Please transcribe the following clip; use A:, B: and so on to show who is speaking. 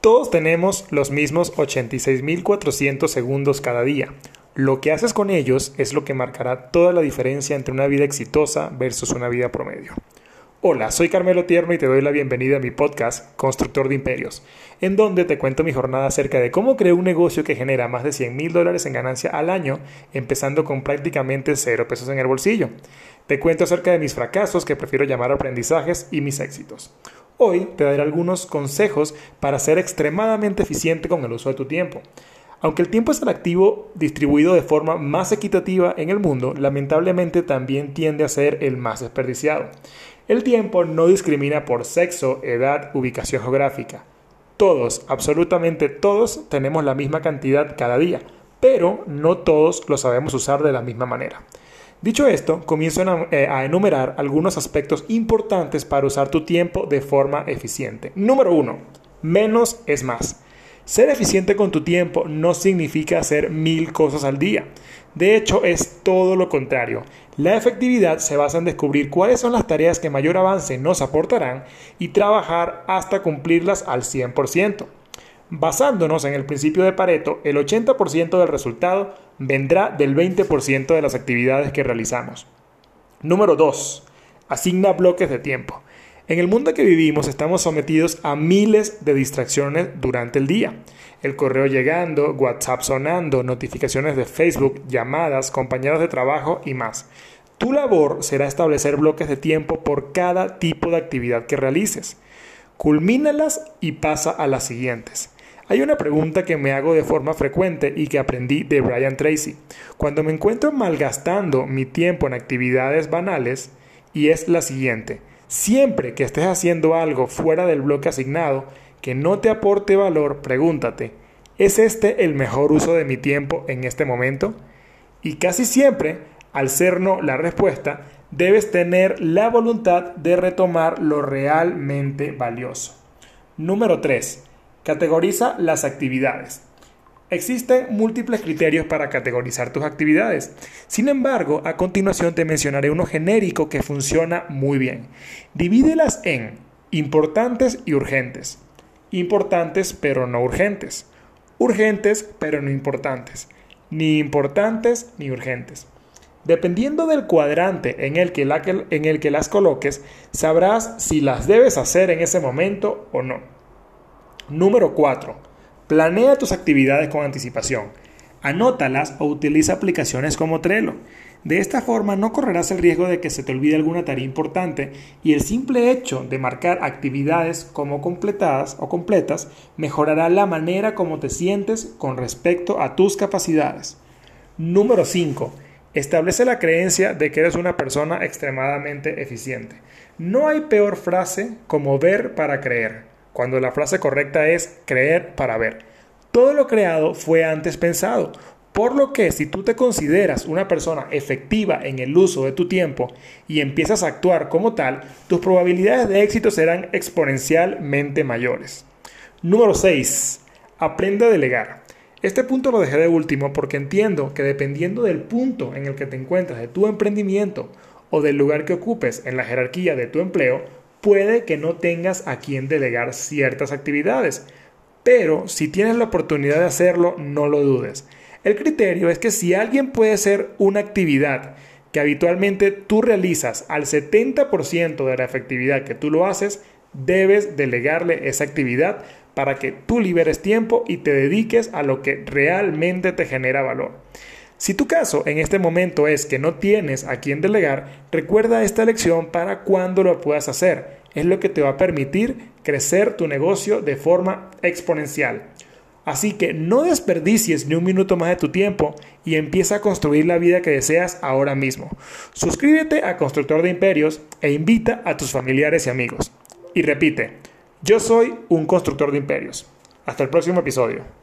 A: Todos tenemos los mismos 86.400 segundos cada día. Lo que haces con ellos es lo que marcará toda la diferencia entre una vida exitosa versus una vida promedio. Hola, soy Carmelo Tierno y te doy la bienvenida a mi podcast Constructor de Imperios, en donde te cuento mi jornada acerca de cómo creé un negocio que genera más de 100 mil dólares en ganancia al año, empezando con prácticamente cero pesos en el bolsillo. Te cuento acerca de mis fracasos, que prefiero llamar aprendizajes, y mis éxitos. Hoy te daré algunos consejos para ser extremadamente eficiente con el uso de tu tiempo. Aunque el tiempo es el activo distribuido de forma más equitativa en el mundo, lamentablemente también tiende a ser el más desperdiciado. El tiempo no discrimina por sexo, edad, ubicación geográfica. Todos, absolutamente todos, tenemos la misma cantidad cada día, pero no todos lo sabemos usar de la misma manera. Dicho esto, comienzo eh, a enumerar algunos aspectos importantes para usar tu tiempo de forma eficiente. Número 1. Menos es más. Ser eficiente con tu tiempo no significa hacer mil cosas al día. De hecho, es todo lo contrario. La efectividad se basa en descubrir cuáles son las tareas que mayor avance nos aportarán y trabajar hasta cumplirlas al 100%. Basándonos en el principio de Pareto, el 80% del resultado vendrá del 20% de las actividades que realizamos. Número 2. Asigna bloques de tiempo. En el mundo que vivimos estamos sometidos a miles de distracciones durante el día. El correo llegando, WhatsApp sonando, notificaciones de Facebook, llamadas, compañeros de trabajo y más. Tu labor será establecer bloques de tiempo por cada tipo de actividad que realices. Culmínalas y pasa a las siguientes. Hay una pregunta que me hago de forma frecuente y que aprendí de Brian Tracy. Cuando me encuentro malgastando mi tiempo en actividades banales, y es la siguiente. Siempre que estés haciendo algo fuera del bloque asignado que no te aporte valor, pregúntate, ¿es este el mejor uso de mi tiempo en este momento? Y casi siempre, al ser no la respuesta, debes tener la voluntad de retomar lo realmente valioso. Número 3. Categoriza las actividades. Existen múltiples criterios para categorizar tus actividades. Sin embargo, a continuación te mencionaré uno genérico que funciona muy bien. Divídelas en importantes y urgentes. Importantes pero no urgentes. Urgentes pero no importantes. Ni importantes ni urgentes. Dependiendo del cuadrante en el, que en el que las coloques, sabrás si las debes hacer en ese momento o no. Número 4 Planea tus actividades con anticipación. Anótalas o utiliza aplicaciones como Trello. De esta forma no correrás el riesgo de que se te olvide alguna tarea importante y el simple hecho de marcar actividades como completadas o completas mejorará la manera como te sientes con respecto a tus capacidades. Número 5. Establece la creencia de que eres una persona extremadamente eficiente. No hay peor frase como ver para creer cuando la frase correcta es creer para ver. Todo lo creado fue antes pensado, por lo que si tú te consideras una persona efectiva en el uso de tu tiempo y empiezas a actuar como tal, tus probabilidades de éxito serán exponencialmente mayores. Número 6. Aprende a delegar. Este punto lo dejé de último porque entiendo que dependiendo del punto en el que te encuentras de tu emprendimiento o del lugar que ocupes en la jerarquía de tu empleo, puede que no tengas a quien delegar ciertas actividades, pero si tienes la oportunidad de hacerlo, no lo dudes. El criterio es que si alguien puede hacer una actividad que habitualmente tú realizas al 70% de la efectividad que tú lo haces, debes delegarle esa actividad para que tú liberes tiempo y te dediques a lo que realmente te genera valor. Si tu caso en este momento es que no tienes a quien delegar, recuerda esta lección para cuando lo puedas hacer. Es lo que te va a permitir crecer tu negocio de forma exponencial. Así que no desperdicies ni un minuto más de tu tiempo y empieza a construir la vida que deseas ahora mismo. Suscríbete a Constructor de Imperios e invita a tus familiares y amigos. Y repite, yo soy un constructor de imperios. Hasta el próximo episodio.